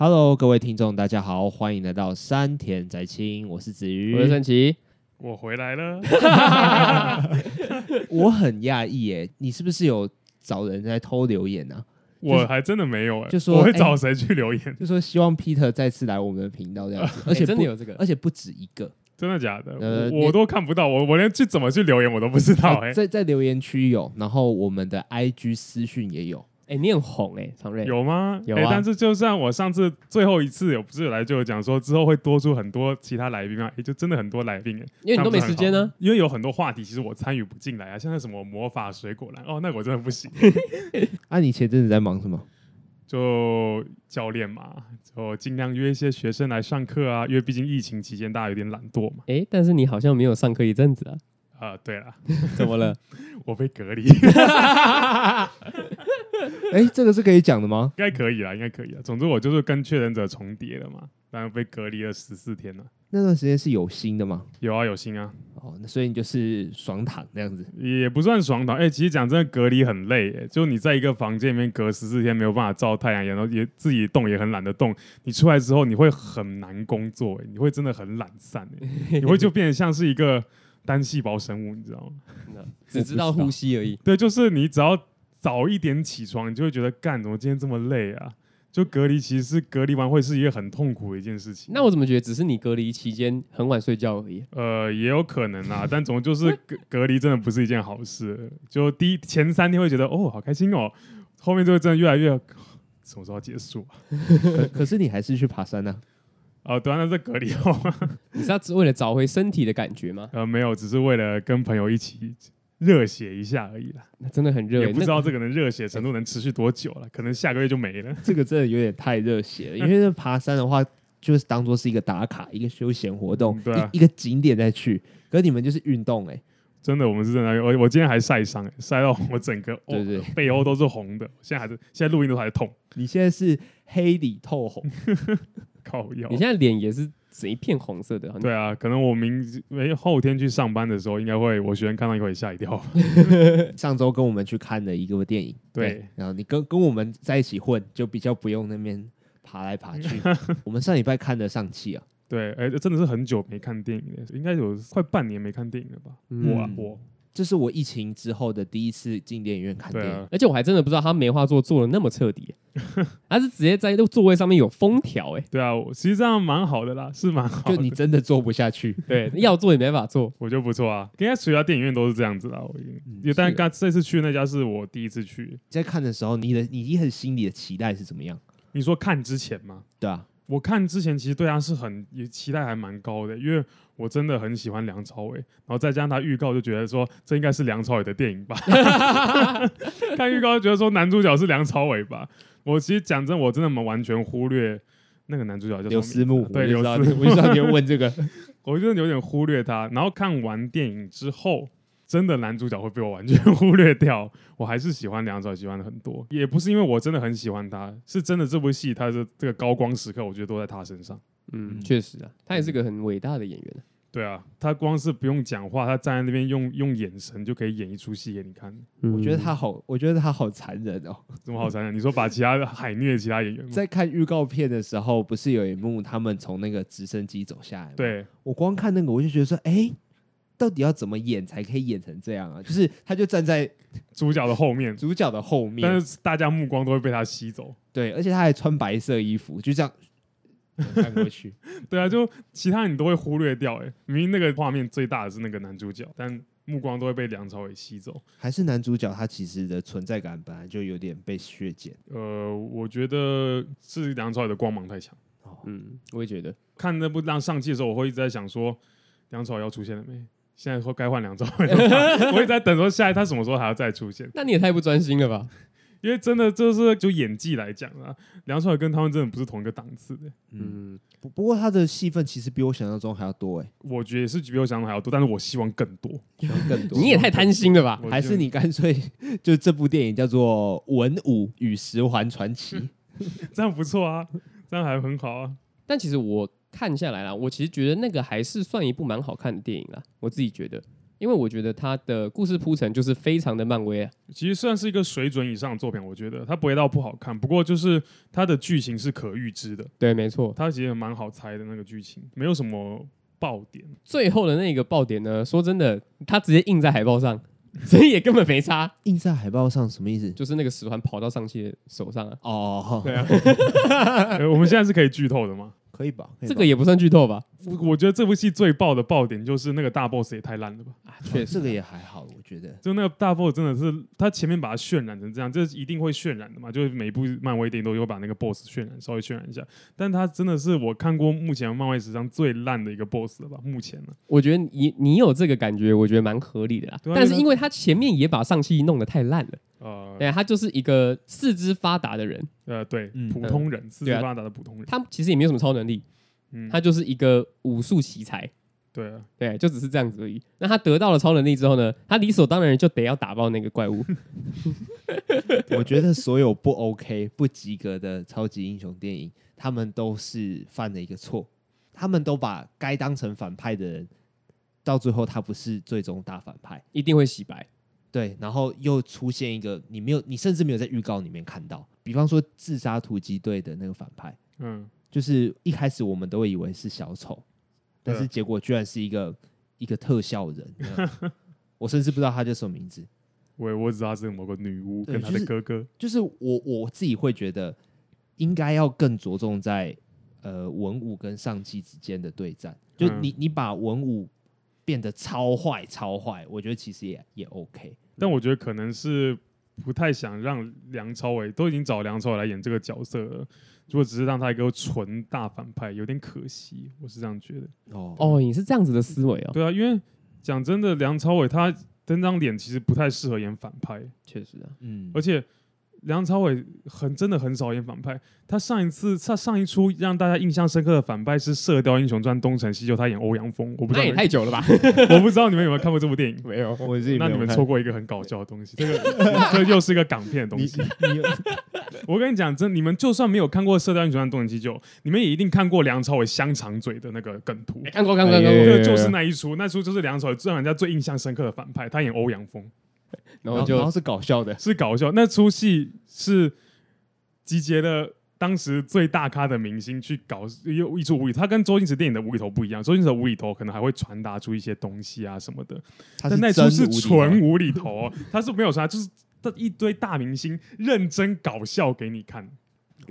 Hello，各位听众，大家好，欢迎来到山田宅青，我是子瑜，我是神奇，我回来了。我很讶异耶，你是不是有找人在偷留言呢、啊？我还真的没有哎，就说我会找谁去留言？欸、就说希望 Peter 再次来我们的频道这样子，而且、欸、真的有这个，而且不止一个，真的假的？呃、我，都看不到，我我连去怎么去留言我都不知道哎、欸。在在留言区有，然后我们的 IG 私讯也有。哎、欸，你很红哎、欸，常瑞有吗？有啊、欸。但是就算我上次最后一次有不是有来就有讲说之后会多出很多其他来宾嘛？哎、欸，就真的很多来宾哎、欸，因为你都没时间呢、啊。因为有很多话题其实我参与不进来啊，像那什么魔法水果篮哦，那我真的不行。啊，你前阵子在忙什么？就教练嘛，就尽量约一些学生来上课啊，因为毕竟疫情期间大家有点懒惰嘛。哎、欸，但是你好像没有上课一阵子啊。啊、呃，对了，怎么了？我被隔离。哎、欸，这个是可以讲的吗？应该可以啦，应该可以啦。总之我就是跟确诊者重叠了嘛，然后被隔离了十四天了。那段时间是有心的吗？有啊，有心啊。哦，那所以你就是爽躺这样子，也不算爽躺。哎、欸，其实讲真的，隔离很累、欸。就你在一个房间里面隔十四天，没有办法照太阳，然后也自己动也很懒得动。你出来之后，你会很难工作、欸，你会真的很懒散、欸，你会就变得像是一个单细胞生物，你知道吗？只知道呼吸而已。对，就是你只要。早一点起床，你就会觉得干，怎么今天这么累啊？就隔离其实是隔离完会是一个很痛苦的一件事情。那我怎么觉得只是你隔离期间很晚睡觉而已？呃，也有可能啊，但总就是隔隔离真的不是一件好事。就第一前三天会觉得哦好开心哦，后面就会真的越来越什么时候结束啊？可，可是你还是去爬山呢？啊？哦，对啊，那是隔离后，你是要为了找回身体的感觉吗？呃，没有，只是为了跟朋友一起。热血一下而已啦，那真的很热，也不知道这个能热血程度能持续多久了，可能下个月就没了。这个真的有点太热血了，因为爬山的话，就是当做是一个打卡、一个休闲活动，对啊，一个景点再去。可是你们就是运动哎，真的，我们是真的。我我今天还晒伤，晒到我整个对对背后都是红的，现在还是现在录音都还在痛。你现在是黑里透红，靠腰。你现在脸也是。是一片红色的，对啊，可能我明没后天去上班的时候，应该会我学生看到也会吓一跳。上周跟我们去看的一个电影，对，对然后你跟跟我们在一起混，就比较不用那边爬来爬去。我们上礼拜看的上气啊，对，哎、欸，真的是很久没看电影了，应该有快半年没看电影了吧？嗯、我啊，我。这是我疫情之后的第一次进电影院看电影，啊、而且我还真的不知道他梅花座做的那么彻底，他是直接在那个座位上面有封条哎。对啊，其实这样蛮好的啦，是蛮好的。就你真的坐不下去，对，要坐也没法坐，我觉得不错啊。应该其他电影院都是这样子啦。我嗯、但刚这次去那家是我第一次去，在看的时候，你的你一很心里的期待是怎么样？你说看之前吗？对啊。我看之前其实对他是很也期待还蛮高的，因为我真的很喜欢梁朝伟，然后再加上他预告就觉得说这应该是梁朝伟的电影吧，看预告就觉得说男主角是梁朝伟吧。我其实讲真，我真的完全忽略那个男主角叫刘思慕，对，刘思慕，我知道你会问这个，我真的有点忽略他。然后看完电影之后。真的男主角会被我完全忽略掉，我还是喜欢梁朝伟，喜欢的很多，也不是因为我真的很喜欢他，是真的这部戏他的这个高光时刻，我觉得都在他身上。嗯，确实啊，他也是个很伟大的演员。对啊，他光是不用讲话，他站在那边用用眼神就可以演一出戏给你看。嗯，我觉得他好，我觉得他好残忍哦。怎么好残忍？你说把其他的海虐其他演员吗？在看预告片的时候，不是有一幕他们从那个直升机走下来吗？对，我光看那个我就觉得说，哎。到底要怎么演才可以演成这样啊？就是他就站在主角的后面，主角的后面，但是大家目光都会被他吸走。对，而且他还穿白色衣服，就这样看过去。对啊，就其他你都会忽略掉。哎，明明那个画面最大的是那个男主角，但目光都会被梁朝伟吸走。还是男主角他其实的存在感本来就有点被削减。呃，我觉得是梁朝伟的光芒太强。哦，嗯，我也觉得。看那部让上季的时候，我会一直在想说，梁朝伟要出现了没？现在说该换梁朝伟了，我也在等说下一他什么时候还要再出现？那你也太不专心了吧？因为真的就是就演技来讲啊，梁朝伟跟他们真的不是同一个档次的。嗯，不不过他的戏份其实比我想象中还要多哎。我觉得也是比我想象中还要多，但是我希望更多，希望更多。你也太贪心了吧？还是你干脆就这部电影叫做《文武与十环传奇》，这样不错啊，这样还很好啊。但其实我。看下来啦，我其实觉得那个还是算一部蛮好看的电影啦。我自己觉得，因为我觉得它的故事铺陈就是非常的漫威啊。其实算是一个水准以上的作品，我觉得它不会到不好看，不过就是它的剧情是可预知的。对，没错，它其实蛮好猜的那个剧情，没有什么爆点。最后的那个爆点呢，说真的，它直接印在海报上。所以也根本没差，印在海报上什么意思？就是那个十环跑到上气的手上啊。哦，对啊。我们现在是可以剧透的吗？可以吧？这个也不算剧透吧？我觉得这部戏最爆的爆点就是那个大 boss 也太烂了吧？啊，确实，这个也还好，我觉得。就那个大 boss 真的是，他前面把它渲染成这样，这一定会渲染的嘛？就是每部漫威电影都有把那个 boss 渲染，稍微渲染一下。但他真的是我看过目前漫威史上最烂的一个 boss 了吧？目前呢？我觉得你你有这个感觉，我觉得蛮合理的啦。但是因为他前面也把上期弄得太烂了。呃，对，他就是一个四肢发达的人。呃，对，普通人，四肢发达的普通人。他其实也没有什么超能力。嗯，他就是一个武术奇才，对啊，对，就只是这样子而已。那他得到了超能力之后呢，他理所当然就得要打爆那个怪物。我觉得所有不 OK、不及格的超级英雄电影，他们都是犯了一个错，他们都把该当成反派的人，到最后他不是最终大反派，一定会洗白。对，然后又出现一个你没有，你甚至没有在预告里面看到，比方说自杀突击队的那个反派，嗯。就是一开始我们都会以为是小丑，但是结果居然是一个一个特效人。我甚至不知道他叫什么名字。我我只知道是某个女巫跟他的哥哥。就是、就是、我我自己会觉得应该要更着重在呃文武跟上气之间的对战。就你你把文武变得超坏超坏，我觉得其实也也 OK。但我觉得可能是不太想让梁朝伟都已经找梁朝伟来演这个角色了。如果只是让他一个纯大反派，有点可惜，我是这样觉得。哦哦，你是这样子的思维哦。对啊，因为讲真的，梁朝伟他那张脸其实不太适合演反派，确实啊，嗯，而且。梁朝伟很真的很少演反派，他上一次他上一出让大家印象深刻的反派是《射雕英雄传》东成西就他演欧阳锋，我不知道也太久了吧？我不知道你们有没有看过这部电影？没有，我那你们错过一个很搞笑的东西，这个 这又是一个港片的东西。我跟你讲，真你们就算没有看过《射雕英雄传》东成西就，你们也一定看过梁朝伟香肠嘴的那个梗图。看过，看过，看过，对就是那一出，那出就是梁朝伟让人家最印象深刻的反派，他演欧阳锋，然后就然后是搞笑的，是搞笑。那出戏是。集结了当时最大咖的明星去搞一出无厘头，他跟周星驰电影的无厘头不一样。周星驰的无厘头可能还会传达出一些东西啊什么的，但那出是纯无厘头，他是没有啥，就是一堆大明星认真搞笑给你看。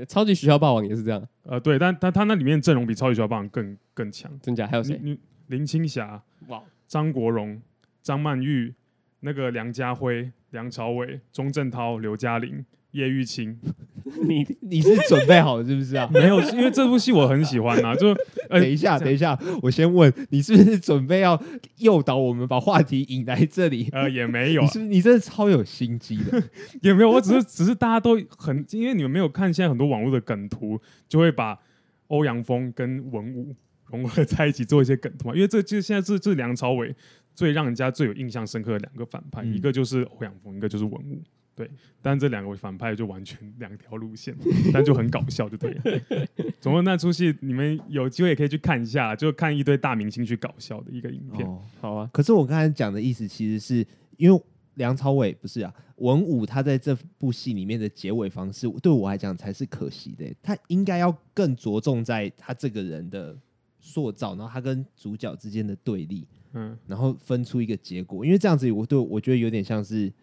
超级学校霸王也是这样，呃，对，但但他那里面阵容比超级学校霸王更更强。真假？还有谁？林青霞、哇，张国荣、张曼玉、那个梁家辉、梁朝伟、钟镇涛、刘嘉玲。叶玉卿，你你是准备好了是不是啊？没有，因为这部戏我很喜欢啊。就、呃、等一下，等一下，我先问你是不是准备要诱导我们把话题引来这里？呃，也没有、啊，你是你真的超有心机的，也没有。我只是只是大家都很，因为你们没有看现在很多网络的梗图，就会把欧阳锋跟文武融合在一起做一些梗图嘛。因为这就是现在这这梁朝伟最让人家最有印象深刻的两个反派，嗯、一个就是欧阳锋，一个就是文武。对，但这两个反派就完全两条路线，但就很搞笑，就对了。总之那出戏你们有机会也可以去看一下，就看一堆大明星去搞笑的一个影片。哦、好啊，可是我刚才讲的意思其实是因为梁朝伟不是啊，文武他在这部戏里面的结尾方式，对我来讲才是可惜的。他应该要更着重在他这个人的塑造，然后他跟主角之间的对立，嗯，然后分出一个结果。因为这样子，我对我觉得有点像是。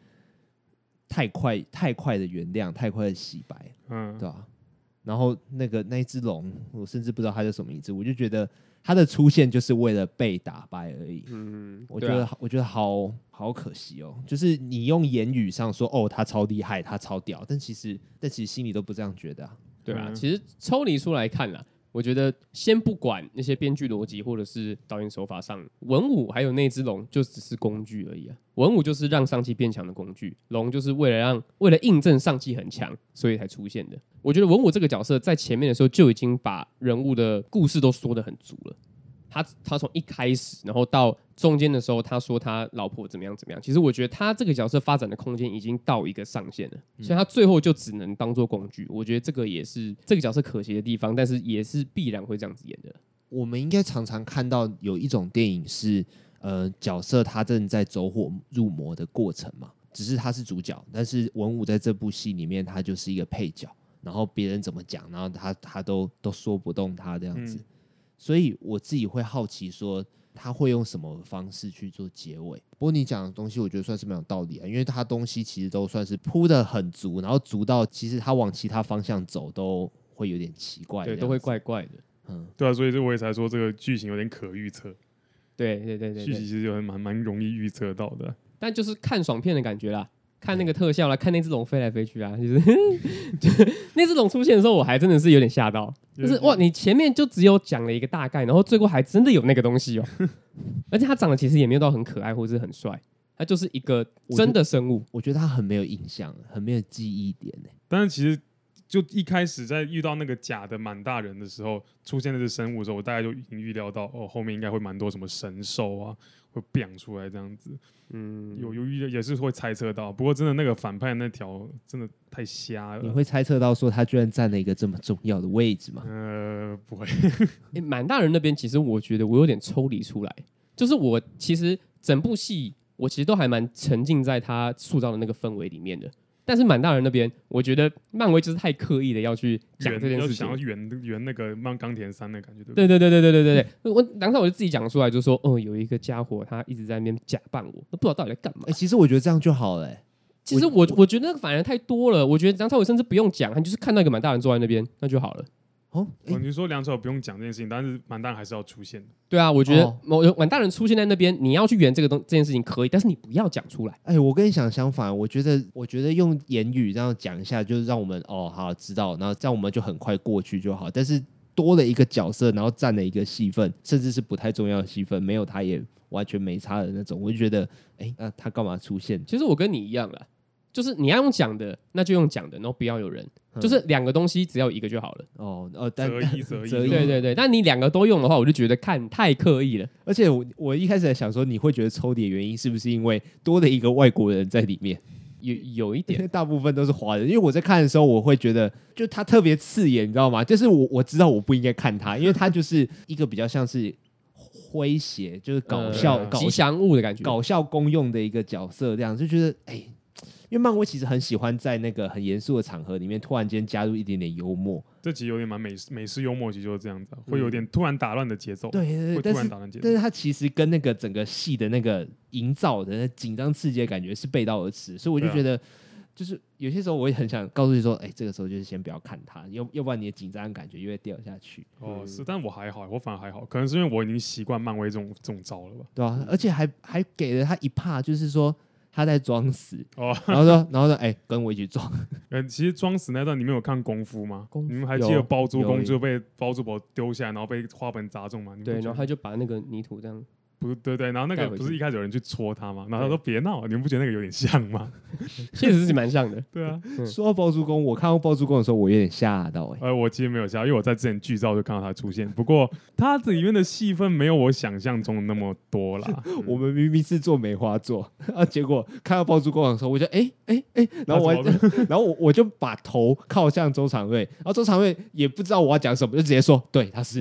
太快，太快的原谅，太快的洗白，嗯，对吧？然后那个那只龙，我甚至不知道它叫什么名字，我就觉得它的出现就是为了被打败而已。嗯，我觉得，啊、我觉得好好可惜哦。就是你用言语上说，哦，他超厉害，他超屌，但其实，但其实心里都不这样觉得啊。对啊，其实抽离出来看啦。我觉得先不管那些编剧逻辑或者是导演手法上，文武还有那只龙就只是工具而已啊。文武就是让上气变强的工具，龙就是为了让为了印证上气很强，所以才出现的。我觉得文武这个角色在前面的时候就已经把人物的故事都说得很足了。他他从一开始，然后到中间的时候，他说他老婆怎么样怎么样。其实我觉得他这个角色发展的空间已经到一个上限了，所以他最后就只能当做工具。我觉得这个也是这个角色可惜的地方，但是也是必然会这样子演的。我们应该常常看到有一种电影是，呃角色他正在走火入魔的过程嘛，只是他是主角，但是文武在这部戏里面他就是一个配角，然后别人怎么讲，然后他他都都说不动他这样子，嗯、所以我自己会好奇说。他会用什么方式去做结尾？不过你讲的东西，我觉得算是蛮有道理啊，因为他东西其实都算是铺的很足，然后足到其实他往其他方向走都会有点奇怪，对，都会怪怪的。嗯，对啊，所以这我也才说这个剧情有点可预测。对对对对，剧情其实有蛮蛮容易预测到的，但就是看爽片的感觉啦。看那个特效啦，看那只龙飞来飞去啊，就是 那只龙出现的时候，我还真的是有点吓到。就是哇，你前面就只有讲了一个大概，然后最后还真的有那个东西哦。而且它长得其实也没有到很可爱或者是很帅，它就是一个真的生物。我觉得它很没有印象，很没有记忆点呢。但是其实就一开始在遇到那个假的满大人的时候，出现那只生物的时候，我大概就已经预料到哦，后面应该会蛮多什么神兽啊。会变出来这样子，嗯，有犹豫也是会猜测到，不过真的那个反派那条真的太瞎了。你会猜测到说他居然占了一个这么重要的位置吗？呃，不会。欸、满大人那边其实我觉得我有点抽离出来，就是我其实整部戏我其实都还蛮沉浸在他塑造的那个氛围里面的。但是满大人那边，我觉得漫威就是太刻意的要去讲这件事情，想要圆圆那个漫钢铁三的感觉，对对？对对对对对对我当超我就自己讲出来，就说，哦、有一个家伙他一直在那边假扮我，不知道到底在干嘛。哎、其实我觉得这样就好了、其实我我,觉得那个反而太多了，我觉得张超伟甚至不用讲，他就是看到一个满大人坐在那边，那就好了。哦，欸、哦，你说梁朝伟不用讲这件事情，但是满大人还是要出现的。对啊，我觉得某满大人出现在那边，你要去圆这个东这件事情可以，但是你不要讲出来。哎，我跟你想相反，我觉得我觉得用言语这样讲一下，就是让我们哦好知道，然后这样我们就很快过去就好。但是多了一个角色，然后占了一个戏份，甚至是不太重要的戏份，没有他也完全没差的那种，我就觉得，哎，那他干嘛出现？其实我跟你一样了。就是你要用讲的，那就用讲的，然后不要有人，嗯、就是两个东西只要一个就好了。哦哦，但择一 择一，对对对。但你两个都用的话，我就觉得看太刻意了。而且我我一开始在想说，你会觉得抽离的原因是不是因为多了一个外国人在里面？有有一点，大部分都是华人。因为我在看的时候，我会觉得就他特别刺眼，你知道吗？就是我我知道我不应该看他，因为他就是一个比较像是诙谐，就是搞笑、呃、吉祥物的感觉，搞笑功用的一个角色，这样就觉得哎。欸因为漫威其实很喜欢在那个很严肃的场合里面突然间加入一点点幽默，这集有点蛮美式美式幽默，其实就是这样子，会有点突然打乱的节奏。对对对，突然打乱节奏。但是它其实跟那个整个戏的那个营造的紧张刺激的感觉是背道而驰，所以我就觉得，就是有些时候我也很想告诉你说，哎，这个时候就是先不要看它，要要不然你的紧张感觉就会掉下去。哦，是，但我还好，我反而还好，可能是因为我已经习惯漫威这种这种招了吧？对啊，而且还还给了他一帕，就是说。他在装死，哦、然后说，然后说，哎、欸，跟我一起装。嗯，其实装死那段你们有看功夫吗？功夫你们还记得包租公就被包租婆丢下来，然后被花盆砸中吗？对，然后他就把那个泥土这样。不对对，然后那个不是一开始有人去戳他吗？然后他说别闹，你们不觉得那个有点像吗？确实是蛮像的。对啊，说到包租公，我看到包租公的时候，我有点吓到哎。呃，我其实没有吓，因为我在之前剧照就看到他出现。不过 他这里面的戏份没有我想象中的那么多啦。我们明明是做梅花座啊，结果看到包租公的时候，我就哎哎哎，然后我然后我我就把头靠向周长瑞，然后周长瑞也不知道我要讲什么，就直接说对，他是。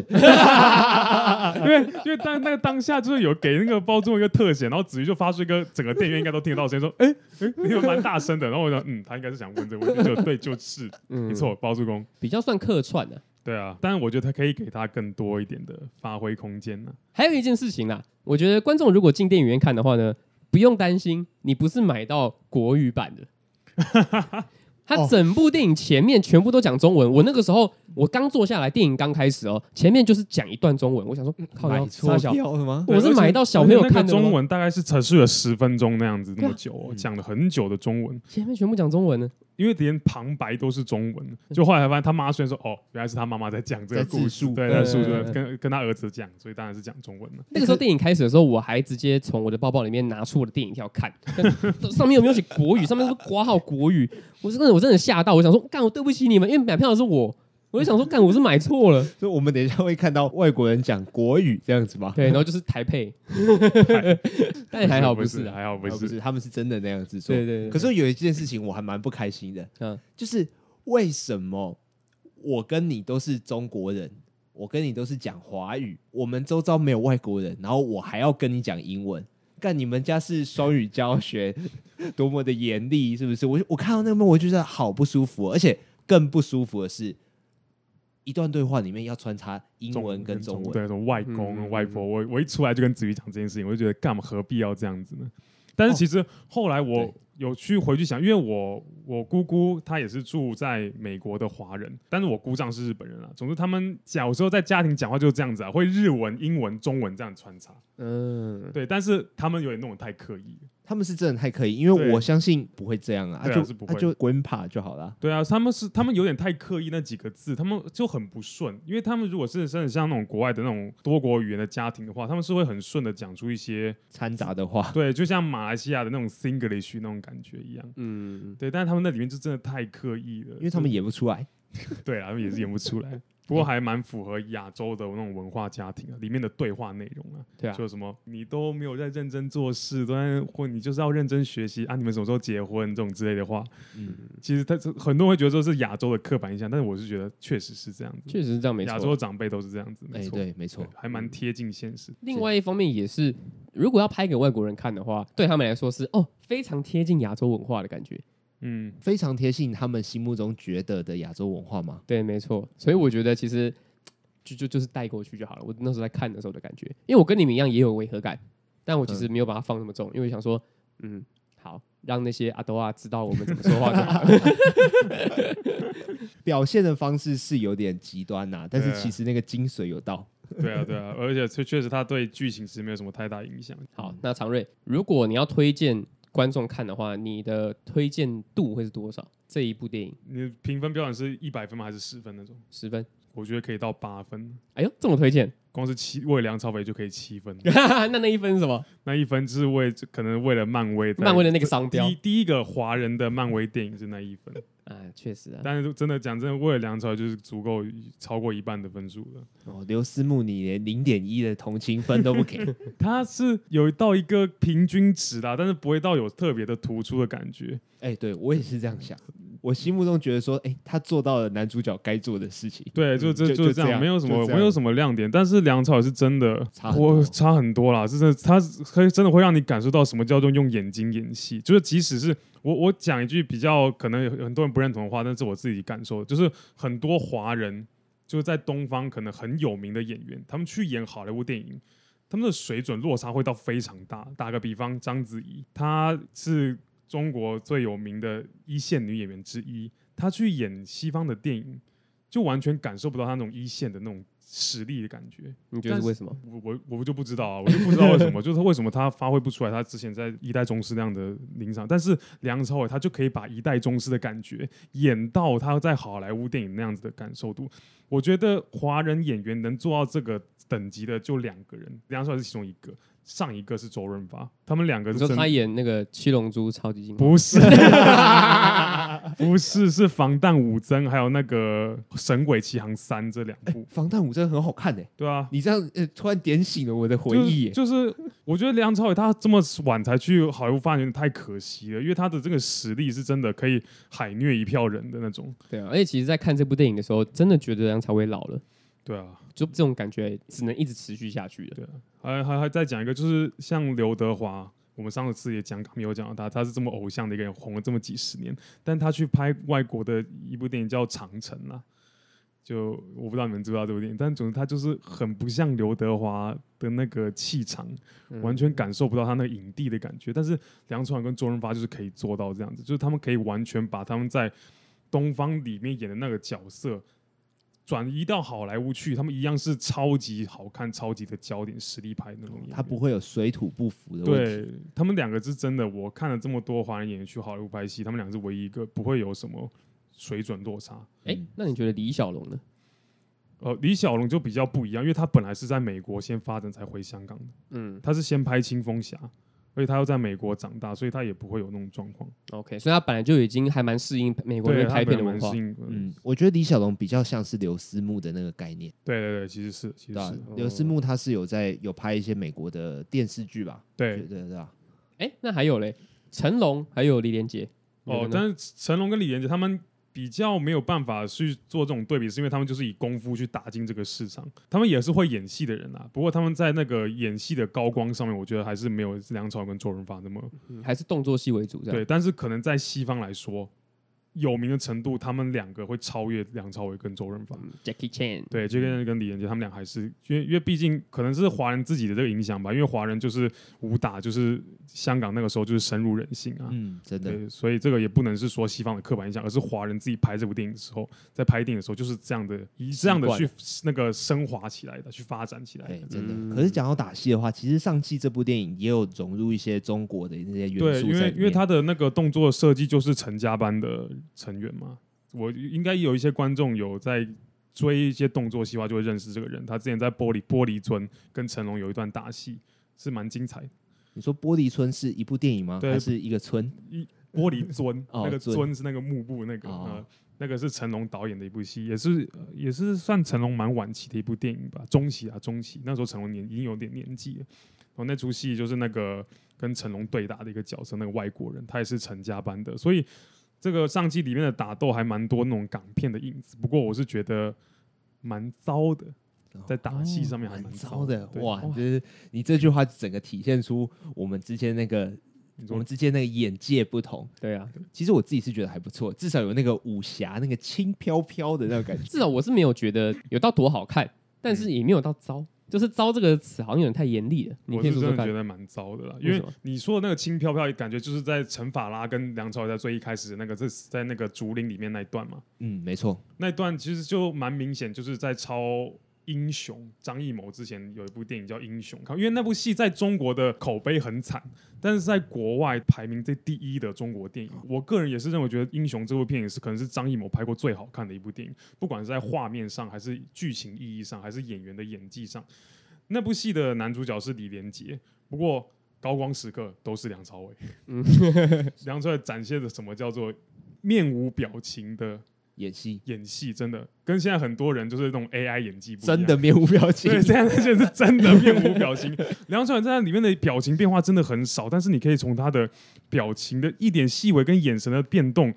因为因为当那个当下就是有给那个包租。一个特写，然后子瑜就发出一个整个电影院应该都听得到声音，说：“哎、欸、哎，你有蛮大声的。”然后我想：“嗯，他应该是想问这个问题。”就对，就是，嗯、没错，包租公比较算客串的，对啊。但是我觉得他可以给他更多一点的发挥空间呢。还有一件事情啊，我觉得观众如果进电影院看的话呢，不用担心，你不是买到国语版的。他整部电影前面全部都讲中文，我那个时候我刚坐下来，电影刚开始哦，前面就是讲一段中文，我想说，靠，买错票了吗？我是买到小朋友看的中文，大概是持续了十分钟那样子那么久哦，讲了很久的中文，前面全部讲中文呢。因为连旁白都是中文，就后来才发现他妈虽然说哦，原来是他妈妈在讲这个故事，对，在述说跟跟他儿子讲，所以当然是讲中文了。那个时候电影开始的时候，我还直接从我的包包里面拿出我的电影票看，上面有没有写国语？上面是不是括号国语？我真的我真的吓到，我想说，干我对不起你们，因为买票的是我。我就想说，干我是买错了，所以我们等一下会看到外国人讲国语这样子吗？对，然后就是台配，但还好不是，还好不是，他们是真的那样子做。对对。可是有一件事情我还蛮不开心的，嗯，就是为什么我跟你都是中国人，我跟你都是讲华语，我们周遭没有外国人，然后我还要跟你讲英文，干你们家是双语教学，多么的严厉，是不是？我我看到那个，我就觉得好不舒服，而且更不舒服的是，一段对话里面要穿插英文跟中文，对，什么外公、嗯、外婆，我我一出来就跟子瑜讲这件事情，我就觉得干嘛何必要这样子呢？但是其实后来我。哦有去回去想，因为我我姑姑她也是住在美国的华人，但是我姑丈是日本人啊。总之，他们小时候在家庭讲话就是这样子啊，会日文、英文、中文这样穿插。嗯，对，但是他们有点弄得太刻意。他们是真的太刻意，因为我相信不会这样啊，对啊，是不会，就 grandpa 就好了。对啊，他们是他们有点太刻意那几个字，他们就很不顺。因为他们如果是真的像那种国外的那种多国语言的家庭的话，他们是会很顺的讲出一些掺杂的话。对，就像马来西亚的那种 Singlish 那种感觉一样。嗯，对，但是他们那里面就真的太刻意了，因为他们演不出来。对啊，他们也是演不出来。不过还蛮符合亚洲的那种文化家庭啊，里面的对话内容啊，对啊，就什么你都没有在认真做事，都在或你就是要认真学习啊，你们什么时候结婚这种之类的话，嗯，其实他很多人会觉得说是亚洲的刻板印象，但是我是觉得确实是这样子，确实是这样，没错，亚洲的长辈都是这样子，没错，对，没错，还蛮贴近现实。另外一方面也是，如果要拍给外国人看的话，对他们来说是哦，非常贴近亚洲文化的感觉。嗯，非常贴近他们心目中觉得的亚洲文化嘛？对，没错。所以我觉得其实就就就是带过去就好了。我那时候在看的时候的感觉，因为我跟你们一样也有违和感，但我其实没有把它放那么重，嗯、因为想说，嗯，好，让那些阿多啊知道我们怎么说话就好了。表现的方式是有点极端呐、啊，但是其实那个精髓有到。对啊，对啊，而且确实他对剧情是没有什么太大影响。好，那常瑞，如果你要推荐。观众看的话，你的推荐度会是多少？这一部电影，你的评分标准是一百分吗？还是十分那种？十分，我觉得可以到八分。哎呦，这么推荐，光是七为梁朝伟就可以七分。那那一分是什么？那一分是为可能为了漫威，漫威的那个商标。第第一个华人的漫威电影是那一分。啊，确实啊，但是真的讲真的，为了梁朝伟就是足够超过一半的分数了。哦，刘思慕你连零点一的同情分都不给，他是有到一个平均值啦，但是不会到有特别的突出的感觉。哎、欸，对我也是这样想，我心目中觉得说，哎、欸，他做到了男主角该做的事情。对，就这、嗯、就，就，就这样，没有什么没有什么亮点。但是梁朝伟是真的差很差很多啦，是真的，他可以真的会让你感受到什么叫做用眼睛演戏，就是即使是。我我讲一句比较可能有很多人不认同的话，但是我自己感受，就是很多华人就是在东方可能很有名的演员，他们去演好莱坞电影，他们的水准落差会到非常大。打个比方，章子怡，她是中国最有名的一线女演员之一，她去演西方的电影，就完全感受不到她那种一线的那种。实力的感觉，你觉得是为什么？我我我就不知道啊，我就不知道为什么，就是为什么她发挥不出来她之前在一代宗师那样的临场，但是梁朝伟他就可以把一代宗师的感觉演到他在好莱坞电影那样子的感受度。我觉得华人演员能做到这个等级的就两个人，梁朝伟是其中一个。上一个是周润发，他们两个是说他演那个七龙珠超级金刚，不是，不是，是防弹五增，还有那个神鬼奇航三这两部。防弹五增很好看诶，对啊，你这样呃突然点醒了我的回忆。就是，就是我觉得梁朝伟他这么晚才去好莱坞发展，太可惜了，因为他的这个实力是真的可以海虐一票人的那种。对啊，而且其实，在看这部电影的时候，真的觉得梁朝伟老了。对啊，就这种感觉只能一直持续下去的。对啊，还还还再讲一个，就是像刘德华，我们上次也讲没有讲到他，他是这么偶像的一个人，红了这么几十年，但他去拍外国的一部电影叫《长城》啊，就我不知道你们知不知道这部电影，但总之他就是很不像刘德华的那个气场，嗯、完全感受不到他那个影帝的感觉。但是梁朝伟跟周润发就是可以做到这样子，就是他们可以完全把他们在东方里面演的那个角色。转移到好莱坞去，他们一样是超级好看、超级的焦点实力派那种。他不会有水土不服的问题。对，他们两个是真的，我看了这么多华人演员去好莱坞拍戏，他们两个是唯一一个不会有什么水准落差。哎、欸，那你觉得李小龙呢？呃，李小龙就比较不一样，因为他本来是在美国先发展才回香港的。嗯，他是先拍《青蜂侠》。所以他又在美国长大，所以他也不会有那种状况。OK，所以他本来就已经还蛮适应美国那边拍片的文化。嗯，我觉得李小龙比较像是刘思慕的那个概念。对对对，其实是，其实是。刘思慕他是有在有拍一些美国的电视剧吧？对对对对。哎，那还有嘞，成龙还有李连杰。哦，但是成龙跟李连杰他们比较没有办法去做这种对比，是因为他们就是以功夫去打进这个市场，他们也是会演戏的人啊。不过他们在那个演戏的高光上面，我觉得还是没有梁朝伟跟周润发那么，还是动作戏为主。对，但是可能在西方来说。有名的程度，他们两个会超越梁朝伟跟周润发。Jackie Chan，对，Jackie Chan 跟李连杰，他们俩还是因为因为毕竟可能是华人自己的这个影响吧，因为华人就是武打，就是香港那个时候就是深入人心啊。嗯，真的。对，所以这个也不能是说西方的刻板印象，而是华人自己拍这部电影的时候，在拍电影的时候就是这样的，以这样的去那个升华起来的，去发展起来的。真的。嗯、可是讲到打戏的话，其实上季这部电影也有融入一些中国的那些元素。对，因为因为他的那个动作设计就是陈家班的成员嘛。我应该有一些观众有在追一些动作戏话，就会认识这个人。他之前在玻璃玻璃村跟成龙有一段打戏，是蛮精彩的。你说玻璃村是一部电影吗？对，还是一个村？一玻璃尊，那个尊是那个幕布那个、哦呃，那个是成龙导演的一部戏，也是也是算成龙蛮晚期的一部电影吧，中期啊中期。那时候成龙年已经有点年纪了。然后那出戏就是那个跟成龙对打的一个角色，那个外国人，他也是成家班的，所以。这个上季里面的打斗还蛮多那种港片的影子，不过我是觉得蛮糟的，在打戏上面还蛮糟的。哇，就是你这句话整个体现出我们之间那个我们之间那个眼界不同。对啊，其实我自己是觉得还不错，至少有那个武侠那个轻飘飘的那种感觉。至少我是没有觉得有到多好看，但是也没有到糟。就是“糟”这个词好像有点太严厉了。我是真的觉得蛮糟的啦，因为你说的那个轻飘飘，感觉就是在陈法拉跟梁朝伟在最一开始的那个，在在那个竹林里面那一段嘛。嗯，没错，那一段其实就蛮明显，就是在抄。英雄张艺谋之前有一部电影叫《英雄》，因为那部戏在中国的口碑很惨，但是在国外排名最第一的中国电影。我个人也是认为，觉得《英雄》这部电影是可能是张艺谋拍过最好看的一部电影，不管是在画面上，还是剧情意义上，还是演员的演技上。那部戏的男主角是李连杰，不过高光时刻都是梁朝伟。嗯，梁朝伟展现的什么叫做面无表情的。演戏，演戏真的跟现在很多人就是那种 AI 演技不一样，真的面无表情。对，现在那些是真的面无表情。梁朝伟在里面的表情变化真的很少，但是你可以从他的表情的一点细微跟眼神的变动，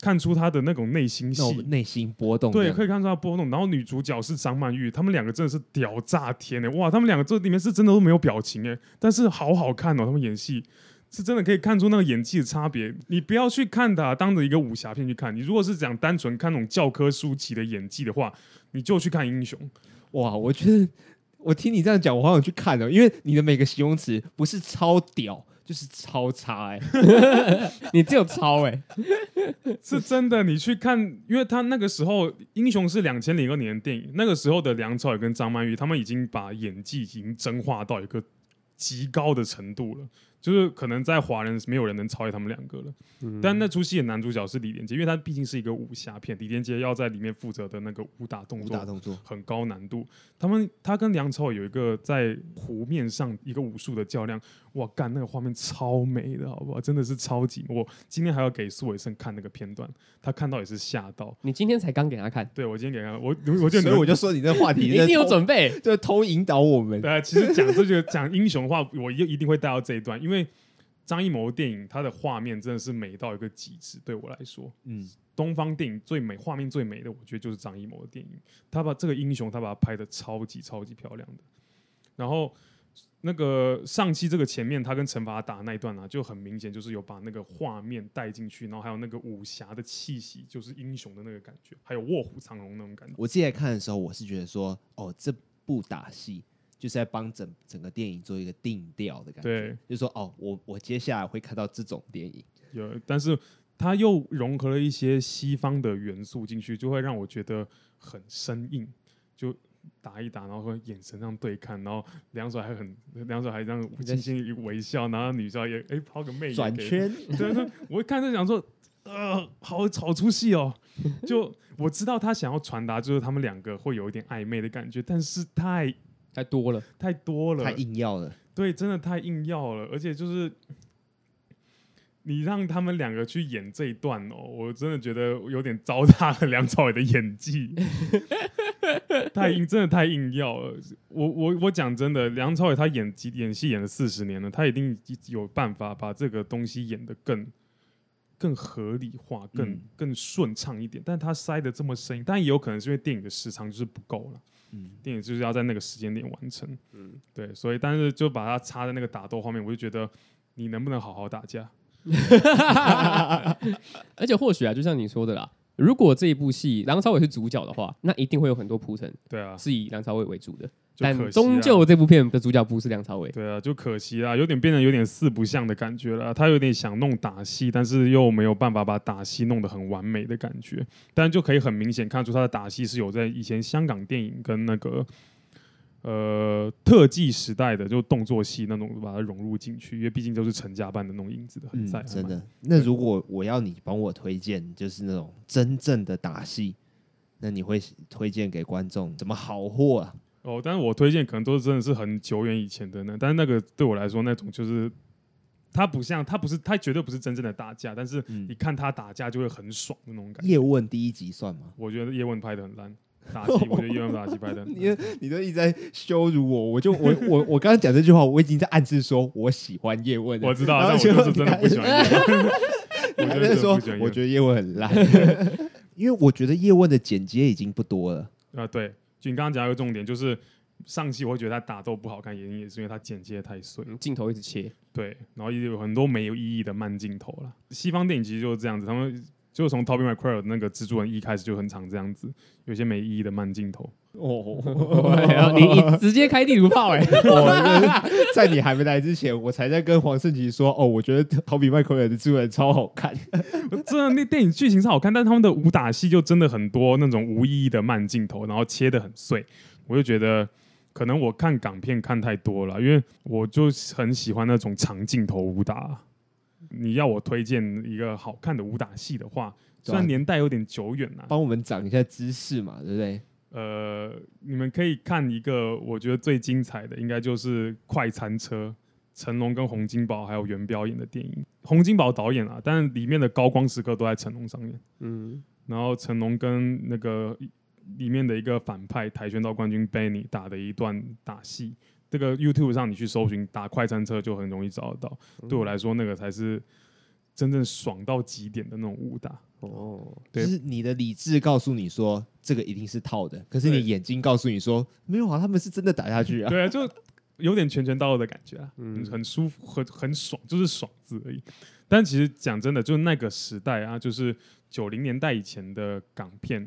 看出他的那种内心戏、内心波动。对，可以看出他波动。然后女主角是张曼玉，他们两个真的是屌炸天哎！哇，他们两个这里面是真的都没有表情哎，但是好好看哦，他们演戏。是真的可以看出那个演技的差别。你不要去看它当着一个武侠片去看。你如果是讲单纯看那种教科书级的演技的话，你就去看英雄。哇，我觉得我听你这样讲，我好想去看哦。因为你的每个形容词不是超屌，就是超差哎、欸。你只有超哎、欸，是真的。你去看，因为他那个时候英雄是两千零二年的电影，那个时候的梁朝伟跟张曼玉他们已经把演技已经真化到一个极高的程度了。就是可能在华人没有人能超越他们两个了，嗯、但那出戏的男主角是李连杰，因为他毕竟是一个武侠片，李连杰要在里面负责的那个武打动作，武打动作很高难度。他们他跟梁朝伟有一个在湖面上一个武术的较量，哇，干那个画面超美的，好不好？真的是超级。我今天还要给苏伟胜看那个片段，他看到也是吓到。你今天才刚给他看？对，我今天给他看，我我就所以我就说你这话题 你一定有准备，就偷引导我们。对，其实讲这就讲英雄的话，我一一定会带到这一段，因为。张艺谋的电影，它的画面真的是美到一个极致。对我来说，嗯，东方电影最美、画面最美的，我觉得就是张艺谋的电影。他把这个英雄，他把它拍的超级超级漂亮的。然后那个上期这个前面，他跟陈法打那一段啊，就很明显就是有把那个画面带进去，然后还有那个武侠的气息，就是英雄的那个感觉，还有卧虎藏龙那种感觉。我自己在看的时候，我是觉得说，哦，这部打戏。就是在帮整整个电影做一个定调的感觉，对，就是说哦，我我接下来会看到这种电影，有，但是它又融合了一些西方的元素进去，就会让我觉得很生硬，就打一打，然后说眼神上对看，然后两手还很两手还这样轻轻一微笑，然后女生也哎抛个媚眼，转圈，对，我一看就想说，呃，好好出戏哦，就我知道他想要传达就是他们两个会有一点暧昧的感觉，但是太。太多了，太多了，太硬要了。对，真的太硬要了。而且就是你让他们两个去演这一段哦，我真的觉得有点糟蹋了梁朝伟的演技。太硬，真的太硬要了。我我我讲真的，梁朝伟他演技演戏演了四十年了，他一定有办法把这个东西演得更更合理化、更、嗯、更顺畅一点。但他塞的这么深，但也有可能是因为电影的时长就是不够了。嗯，电影就是要在那个时间点完成。嗯，对，所以但是就把它插在那个打斗画面，我就觉得你能不能好好打架？而且或许啊，就像你说的啦，如果这一部戏梁朝伟是主角的话，那一定会有很多铺陈，对啊，是以梁朝伟为主的。但终究这部片的主角不是梁朝伟。对啊，就可惜啦，有点变得有点四不像的感觉了。他有点想弄打戏，但是又没有办法把打戏弄得很完美的感觉。但就可以很明显看出他的打戏是有在以前香港电影跟那个呃特技时代的就动作戏那种把它融入进去，因为毕竟都是成家班的那种影子的，很在、嗯、真的。那如果我要你帮我推荐，就是那种真正的打戏，那你会推荐给观众怎么好货啊？哦，但是我推荐可能都是真的是很久远以前的那。但是那个对我来说，那种就是他不像他不是他绝对不是真正的打架，但是你看他打架就会很爽的那种感觉。叶问第一集算吗？我觉得叶问拍的很烂，打 戏我觉得叶问打戏拍的。你你都一直在羞辱我，我就我我我刚刚讲这句话，我已经在暗示说我喜欢叶问。我知道，但我就是真的不喜欢叶问。我在说，我觉得叶问很烂，因为我觉得叶问的剪接已经不多了。啊，对。就你刚刚讲一个重点，就是上期我会觉得他打斗不好看，原因也是因为他剪接太碎，镜头一直切，对，然后也有很多没有意义的慢镜头了。西方电影其实就是这样子，他们就从 Tobey Maguire 那个蜘蛛人一开始就很常这样子，有些没意义的慢镜头。哦，你你直接开地图炮哎、欸！我在你还没来之前，我才在跟黄圣吉说，哦，我觉得陶比麦奎尔的蜘蛛人超好看。真的，那电影剧情是好看，但是他们的武打戏就真的很多那种无意义的慢镜头，然后切得很碎。我就觉得，可能我看港片看太多了，因为我就很喜欢那种长镜头武打。你要我推荐一个好看的武打戏的话，虽然年代有点久远了，帮我们讲一下知识嘛，对不对？呃，你们可以看一个我觉得最精彩的，应该就是《快餐车》，成龙跟洪金宝还有元彪演的电影。洪金宝导演啊，但是里面的高光时刻都在成龙上面。嗯，然后成龙跟那个里面的一个反派跆拳道冠军 Benny 打的一段打戏，这个 YouTube 上你去搜寻打《快餐车》就很容易找得到。嗯、对我来说，那个才是真正爽到极点的那种武打。哦，对，就是你的理智告诉你说这个一定是套的，可是你眼睛告诉你说没有啊，他们是真的打下去啊。对啊，就有点拳拳到肉的感觉啊，嗯，很舒服，很很爽，就是爽字而已。但其实讲真的，就是那个时代啊，就是九零年代以前的港片，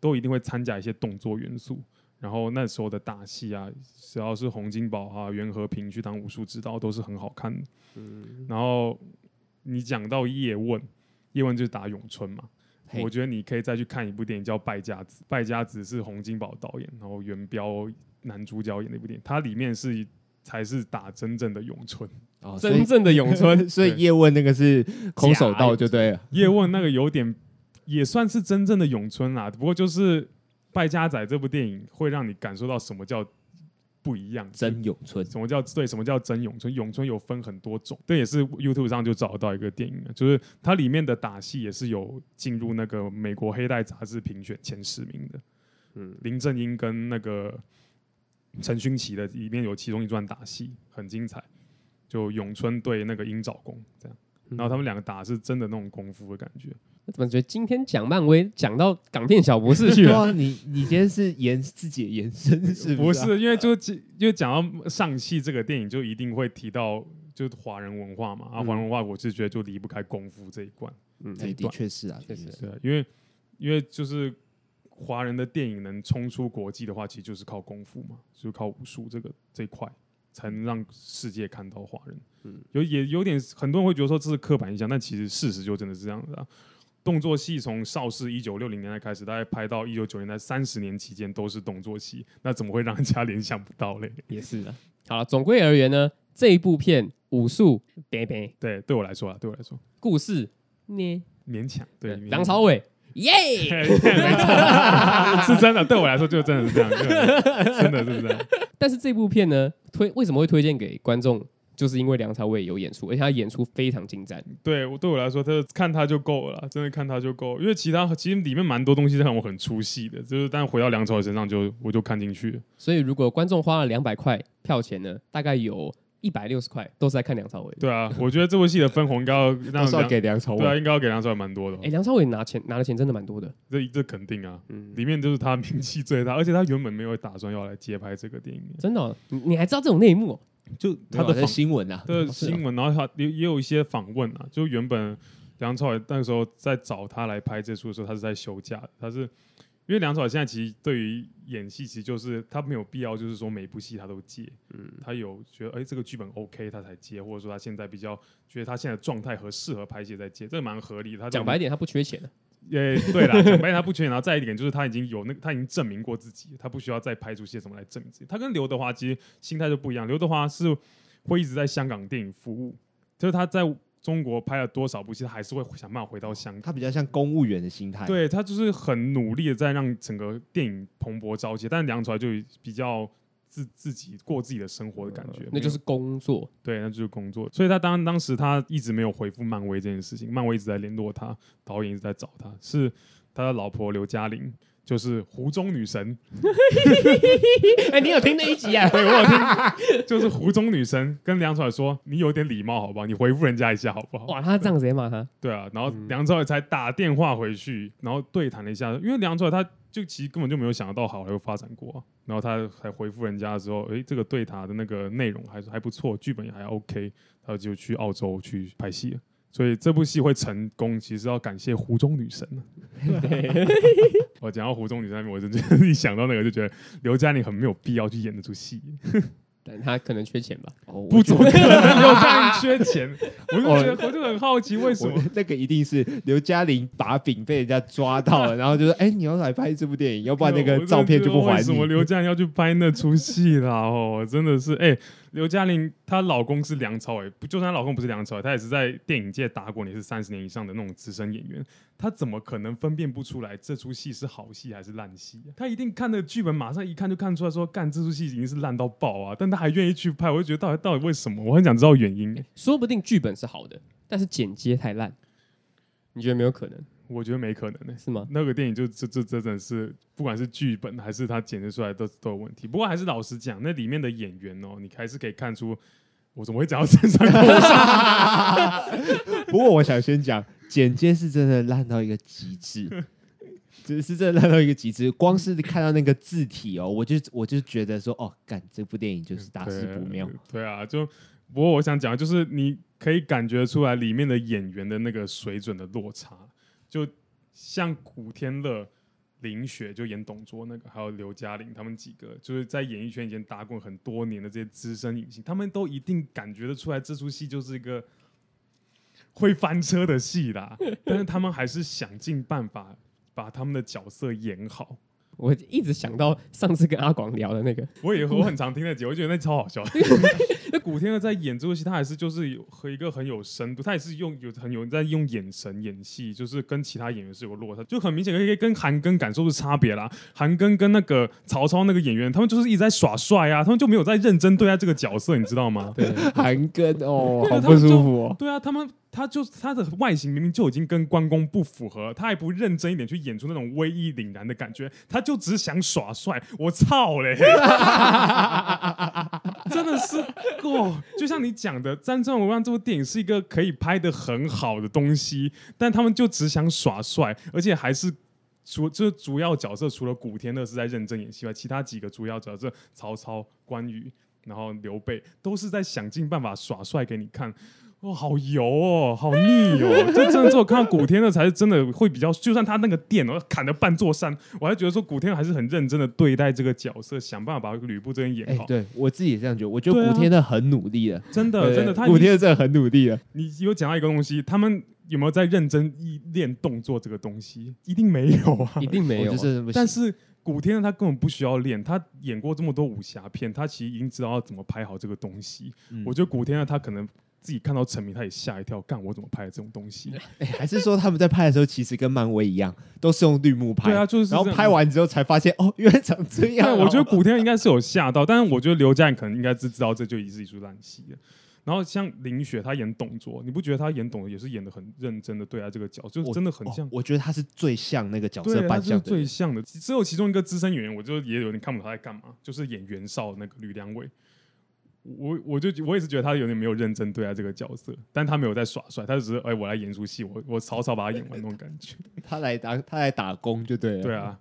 都一定会掺加一些动作元素。然后那时候的打戏啊，只要是洪金宝啊、袁和平去当武术指导，都是很好看的。嗯，然后你讲到叶问。叶问就是打咏春嘛，我觉得你可以再去看一部电影叫《败家子》，败家子是洪金宝导演，然后元彪男主角演的一部电影，它里面是才是打真正的咏春，哦，真正的咏春，所以叶问那个是空手道就对了，叶问那个有点也算是真正的咏春啦，不过就是《败家仔》这部电影会让你感受到什么叫。不一样，真咏春，什么叫对？什么叫真咏春？咏春有分很多种，这也是 YouTube 上就找到一个电影，就是它里面的打戏也是有进入那个美国黑带杂志评选前十名的。嗯，林正英跟那个陈勋奇的里面有其中一段打戏很精彩，就咏春对那个鹰爪功这样，然后他们两个打是真的那种功夫的感觉。怎么觉得今天讲漫威讲到港片小博士去了？啊、你你今天是延自己的延伸是不是、啊？不是，因为就因为讲到上戏这个电影，就一定会提到就是华人文化嘛。嗯、啊，华人文化，我是觉得就离不开功夫这一关。嗯，这的确是啊，确实是。因为因为就是华人的电影能冲出国际的话，其实就是靠功夫嘛，就是靠武术这个这一块，才能让世界看到华人。嗯，有也有点很多人会觉得说这是刻板印象，但其实事实就真的是这样子啊。动作戏从邵氏一九六零年代开始，大概拍到一九九年代三十年期间都是动作戏，那怎么会让人家联想不到嘞？也是的。好了，总归而言呢，这一部片武术，别别，对，对我来说啊，对我来说，故事呢勉强，对，梁朝伟，耶，没错，是真的，对我来说就真的是这样，真的是这样。但是这部片呢，推为什么会推荐给观众？就是因为梁朝伟有演出，而且他演出非常精湛。对，我对我来说，他看他就够了，真的看他就够。因为其他其实里面蛮多东西是让我很出戏的，就是但回到梁朝伟身上就我就看进去了。所以如果观众花了两百块票钱呢，大概有一百六十块都是在看梁朝伟。对啊，我觉得这部戏的分红应该要 给梁朝伟。对啊，应该要给梁朝伟蛮多的哦。哎，梁朝伟拿钱拿的钱真的蛮多的。这这肯定啊，嗯，里面就是他名气最大，而且他原本没有打算要来接拍这个电影，真的哦，你你还知道这种内幕哦？就他他的新闻啊，的新闻，然后他也也有一些访问啊，就原本梁朝伟那个时候在找他来拍这出的时候，他是在休假，他是因为梁朝伟现在其实对于演戏，其实就是他没有必要，就是说每部戏他都接，嗯，他有觉得哎、欸、这个剧本 OK 他才接，或者说他现在比较觉得他现在状态和适合拍戏再接，这个蛮合理的。他讲白一点，他不缺钱的。也对啦，讲白他不缺钱，然后再一点就是他已经有那个，他已经证明过自己，他不需要再拍出些什么来证明自己。他跟刘德华其实心态就不一样，刘德华是会一直在香港电影服务，就是他在中国拍了多少部戏，他还是会想办法回到香港。他比较像公务员的心态，对，他就是很努力的在让整个电影蓬勃朝气，但梁朝伟就比较自自己过自己的生活的感觉，那就是工作。对，那就是工作。所以他当当时他一直没有回复漫威这件事情，漫威一直在联络他，导演一直在找他，是他的老婆刘嘉玲。就是湖中女神，哎，你有听那一集啊？对，我有听，就是湖中女神跟梁朝伟说：“你有点礼貌好不好？你回复人家一下好不好？”哇，他这样直接骂他。对啊，然后梁朝伟才打电话回去，然后对谈了一下，因为梁朝伟他就其实根本就没有想到好莱坞发展过，然后他还回复人家的时候，哎，这个对他的那个内容还还不错，剧本也还 OK，他就去澳洲去拍戏了。所以这部戏会成功，其实要感谢湖中女神。我讲到湖中女神，我就 一想到那个，就觉得刘嘉玲很没有必要去演那出戏。但他可能缺钱吧？哦、不怎么可能刘嘉玲缺钱？我就觉得，我就很好奇，为什么那个一定是刘嘉玲把柄被人家抓到了，然后就说：“哎、欸，你要来拍这部电影，要不然那个照片就不还你。”为什么 刘嘉玲要去拍那出戏啦？哦，真的是哎。欸刘嘉玲她老公是梁朝伟，不就算她老公不是梁朝伟，她也是在电影界打滚，也是三十年以上的那种资深演员。她怎么可能分辨不出来这出戏是好戏还是烂戏？她一定看的剧本，马上一看就看出来说，干这出戏已经是烂到爆啊！但她还愿意去拍，我就觉得到底到底为什么？我很想知道原因。说不定剧本是好的，但是剪接太烂，你觉得没有可能？我觉得没可能呢、欸，是吗？那个电影就这这这真的是，不管是剧本还是他剪辑出来都都有问题。不过还是老实讲，那里面的演员哦，你还是可以看出，我怎么会讲到这上？不过我想先讲，剪接是真的烂到一个极致，只是真的烂到一个极致。光是看到那个字体哦，我就我就觉得说，哦，干这部电影就是大事不妙。对啊，就不过我想讲，就是你可以感觉出来里面的演员的那个水准的落差。就像古天乐、林雪就演董卓那个，还有刘嘉玲他们几个，就是在演艺圈已经打滚很多年的这些资深影星，他们都一定感觉得出来，这出戏就是一个会翻车的戏啦。但是他们还是想尽办法把他们的角色演好。我一直想到上次跟阿广聊的那个，我也我很常听那集，我觉得那超好笑。那古天乐在演这部戏，他还是就是有和一个很有深度，他也是用有很有在用眼神演戏，就是跟其他演员是有落差，就很明显可以跟韩庚感受的差别啦。韩庚跟那个曹操那个演员，他们就是一直在耍帅啊，他们就没有在认真对待这个角色，你知道吗？对，韩庚哦，好不舒服哦。对啊，他们。他就他的外形明明就已经跟关公不符合，他还不认真一点去演出那种威仪凛然的感觉，他就只想耍帅。我操嘞！真的是哦，就像你讲的，《真正无恙》这部电影是一个可以拍得很好的东西，但他们就只想耍帅，而且还是除就是主要角色除了古天乐是在认真演戏外，其他几个主要角色曹操、关羽，然后刘备都是在想尽办法耍帅给你看。哦，好油哦，好腻哦！这真的只有看到古天乐才是真的会比较，就算他那个电哦砍了半座山，我还觉得说古天乐还是很认真的对待这个角色，想办法把吕布这边演好。欸、对我自己也这样觉得，我觉得古天乐很努力了，真的真的，他古天乐真的很努力了。你有讲到一个东西，他们有没有在认真练动作这个东西？一定没有啊，一定没有、但是古天乐他根本不需要练，他演过这么多武侠片，他其实已经知道要怎么拍好这个东西。嗯、我觉得古天乐他可能。自己看到成名，他也吓一跳，干我怎么拍的这种东西？哎、欸，还是说他们在拍的时候，其实跟漫威一样，都是用绿幕拍？对啊，就是。然后拍完之后才发现，哦，原来长这样。对，我觉得古天应该是有吓到，但是我觉得刘嘉玲可能应该是知道这就已是一出烂戏了。然后像林雪，她演董卓，你不觉得她演董卓也是演的很认真的对待这个角色，就真的很像、哦。我觉得她是最像那个角色扮相的，最像的。只有其中一个资深演员，我就也有点看不懂他在干嘛，就是演袁绍那个吕良伟。我我就我也是觉得他有点没有认真对待这个角色，但他没有在耍帅，他只是哎、欸，我来演出戏，我我草草把他演完那种感觉。他来打他来打工就对了。对啊，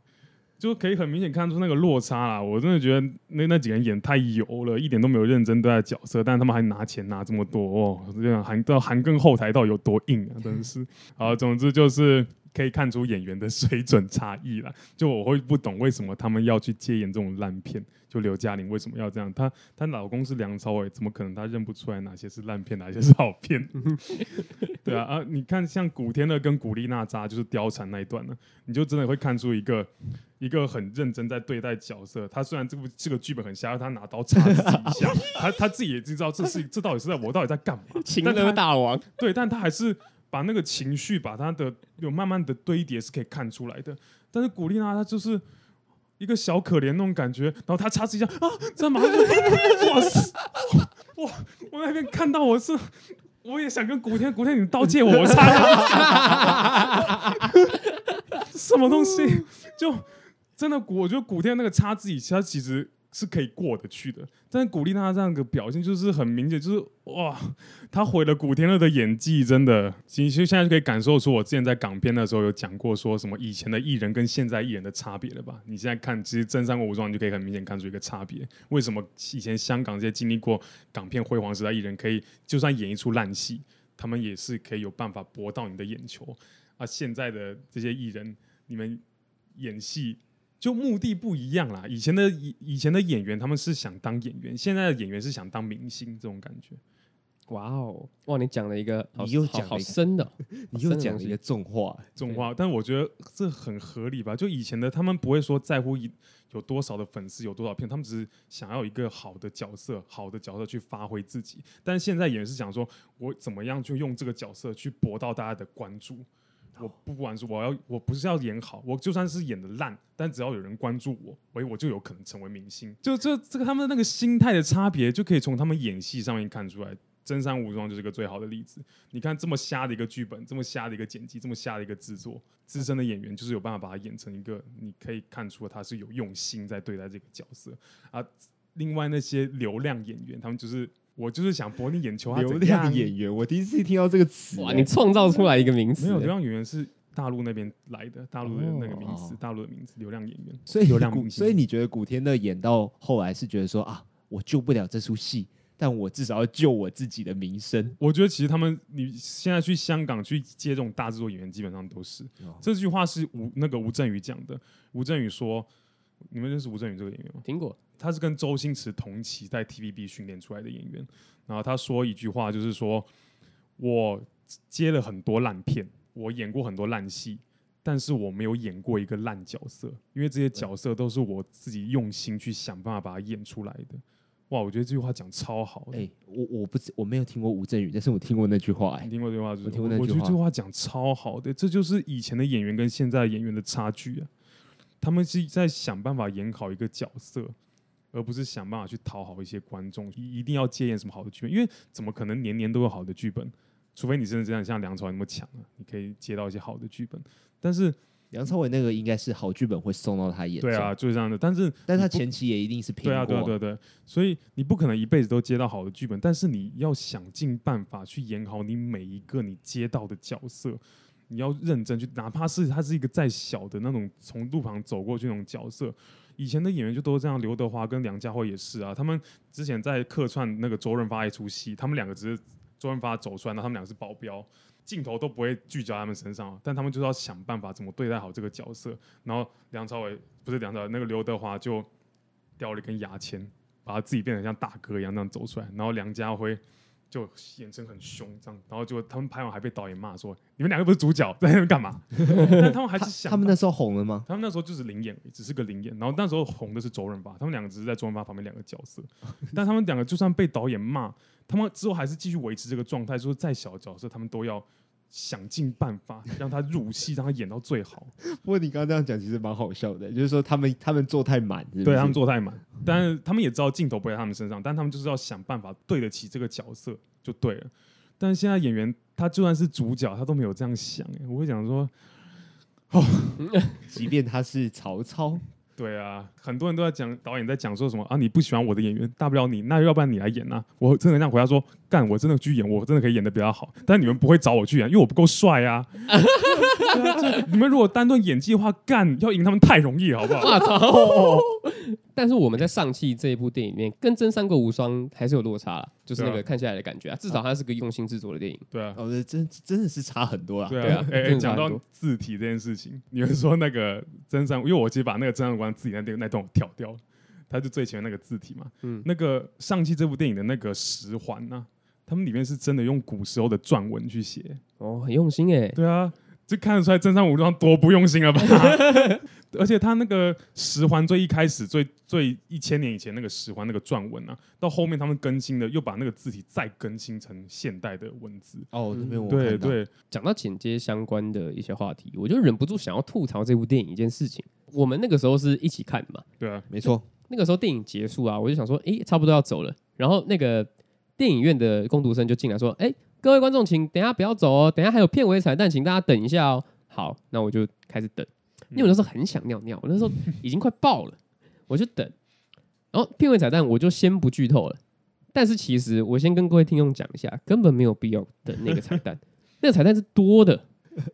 就可以很明显看出那个落差啊！我真的觉得那那几个人演太油了，一点都没有认真对待角色，但是他们还拿钱拿这么多哦，这样韩到韩庚后台到底有多硬啊！真的是。好，总之就是。可以看出演员的水准差异了。就我会不懂为什么他们要去接演这种烂片。就刘嘉玲为什么要这样？她她老公是梁朝伟，怎么可能她认不出来哪些是烂片，哪些是好片？对啊啊！你看像古天乐跟古力娜扎就是貂蝉那一段呢，你就真的会看出一个一个很认真在对待角色。他虽然这部这个剧本很瞎，他拿刀插自己一下，他他自己也知道这是这到底是在我到底在干嘛？情勒大王对，但他还是。把那个情绪，把他的有慢慢的堆叠是可以看出来的。但是古力娜她就是一个小可怜那种感觉，然后她插自己下啊，这马上就哇塞，哇！我那边看到我是，我也想跟古天，古天你刀借我，我插。什么东西？就真的古，我觉得古天那个插自己，他其实。是可以过得去的，但是古力娜这样的表现就是很明显，就是哇，他毁了古天乐的演技，真的。其实现在就可以感受出，我之前在港片的时候有讲过，说什么以前的艺人跟现在艺人的差别了吧？你现在看，其实《真三国无双》你就可以很明显看出一个差别。为什么以前香港这些经历过港片辉煌时代艺人，可以就算演一出烂戏，他们也是可以有办法博到你的眼球？而现在的这些艺人，你们演戏。就目的不一样啦，以前的以以前的演员他们是想当演员，现在的演员是想当明星，这种感觉。哇哦，哇，你讲了一个，你又讲好深的，哦，你又讲了一个重话，重话。但我觉得这很合理吧？就以前的他们不会说在乎有多少的粉丝，有多少片，他们只是想要一个好的角色，好的角色去发挥自己。但现在演员是想说，我怎么样去用这个角色去博到大家的关注。我不管是我要，我不是要演好，我就算是演的烂，但只要有人关注我，我我就有可能成为明星。就这这个他们的那个心态的差别，就可以从他们演戏上面看出来。《真三武装》就是个最好的例子。你看这么瞎的一个剧本，这么瞎的一个剪辑，这么瞎的一个制作，资深的演员就是有办法把它演成一个，你可以看出他是有用心在对待这个角色啊。另外那些流量演员，他们就是。我就是想博你眼球，流量演员，我第一次听到这个词。哇，你创造出来一个名词。没有，流量演员是大陆那边来的，大陆的那个名词，大陆的名字，流量演员。所以流量明星，所以你觉得古天乐演到后来是觉得说啊，我救不了这出戏，但我至少要救我自己的名声。我觉得其实他们，你现在去香港去接这种大制作演员，基本上都是。这句话是吴那个吴镇宇讲的。吴镇宇说。你们认识吴镇宇这个演员吗？听过，他是跟周星驰同期在 TVB 训练出来的演员。然后他说一句话，就是说我接了很多烂片，我演过很多烂戏，但是我没有演过一个烂角色，因为这些角色都是我自己用心去想办法把它演出来的。哇，我觉得这句话讲超好。哎、欸，我我不我没有听过吴镇宇，但是我听过那句话。哎，你听过这句话？就是、我听过那句话。我觉得这句话讲超好的，这就是以前的演员跟现在的演员的差距啊。他们是在想办法演好一个角色，而不是想办法去讨好一些观众。一定要接演什么好的剧本，因为怎么可能年年都有好的剧本？除非你真的这样像梁朝伟那么强啊，你可以接到一些好的剧本。但是梁朝伟那个应该是好剧本会送到他眼中。对啊，就是这样的。但是，但是他前期也一定是拼过。对啊，对啊，对对。所以你不可能一辈子都接到好的剧本，但是你要想尽办法去演好你每一个你接到的角色。你要认真去，哪怕是他是一个再小的那种从路旁走过去那种角色，以前的演员就都是这样。刘德华跟梁家辉也是啊，他们之前在客串那个周润发一出戏，他们两个只是周润发走出来，那他们两个是保镖，镜头都不会聚焦他们身上，但他们就是要想办法怎么对待好这个角色。然后梁朝伟不是梁朝伟，那个刘德华就掉了一根牙签，把他自己变得像大哥一样那样走出来，然后梁家辉。就眼神很凶，这样，然后就他们拍完还被导演骂说：“你们两个不是主角，在那边干嘛？” 但他们还是想他，他们那时候红了吗？他们那时候就是零演，只是个零演。然后那时候红的是周润发，他们两个只是在周润发旁边两个角色。但他们两个就算被导演骂，他们之后还是继续维持这个状态，说再小的角色他们都要。想尽办法 让他入戏，让他演到最好。不过你刚刚这样讲，其实蛮好笑的，就是说他们他们做太满，对他们做太满，但是他们也知道镜头不在他们身上，但他们就是要想办法对得起这个角色就对了。但是现在演员他就算是主角，他都没有这样想。我会讲说，哦，即便他是曹操，对啊，很多人都在讲导演在讲说什么啊，你不喜欢我的演员，大不了你，那要不然你来演啊？我真的这样回答说，干，我真的去演，我真的可以演得比较好，但你们不会找我去演，因为我不够帅啊。你们如果单论演技的话，干要赢他们太容易，好不好？我操！但是我们在上汽这一部电影里面，跟真三国无双还是有落差啦，就是那个看下来的感觉啊，至少它是个用心制作的电影。对啊，哦，真真的是差很多啊。对啊，哎、欸，讲、欸、到字体这件事情，你们说那个真三，因为我其实把那个真三国字体那段那段挑掉了，它是最前面那个字体嘛。嗯，那个上汽这部电影的那个十环呐，他们里面是真的用古时候的篆文去写。哦，很用心哎、欸。对啊。就看得出来真三武装多不用心了吧？而且他那个十环最一开始最最一千年以前那个十环那个篆文啊，到后面他们更新的又把那个字体再更新成现代的文字。哦，那边我对对，讲到剪接相关的一些话题，我就忍不住想要吐槽这部电影一件事情。我们那个时候是一起看的嘛？对啊，没错。那个时候电影结束啊，我就想说，哎，差不多要走了。然后那个电影院的工读生就进来说，哎。各位观众，请等一下不要走哦，等一下还有片尾彩蛋，请大家等一下哦。好，那我就开始等，因为我那时候很想尿尿，我那时候已经快爆了，我就等。然后片尾彩蛋我就先不剧透了，但是其实我先跟各位听众讲一下，根本没有必要等那个彩蛋，那个彩蛋是多的，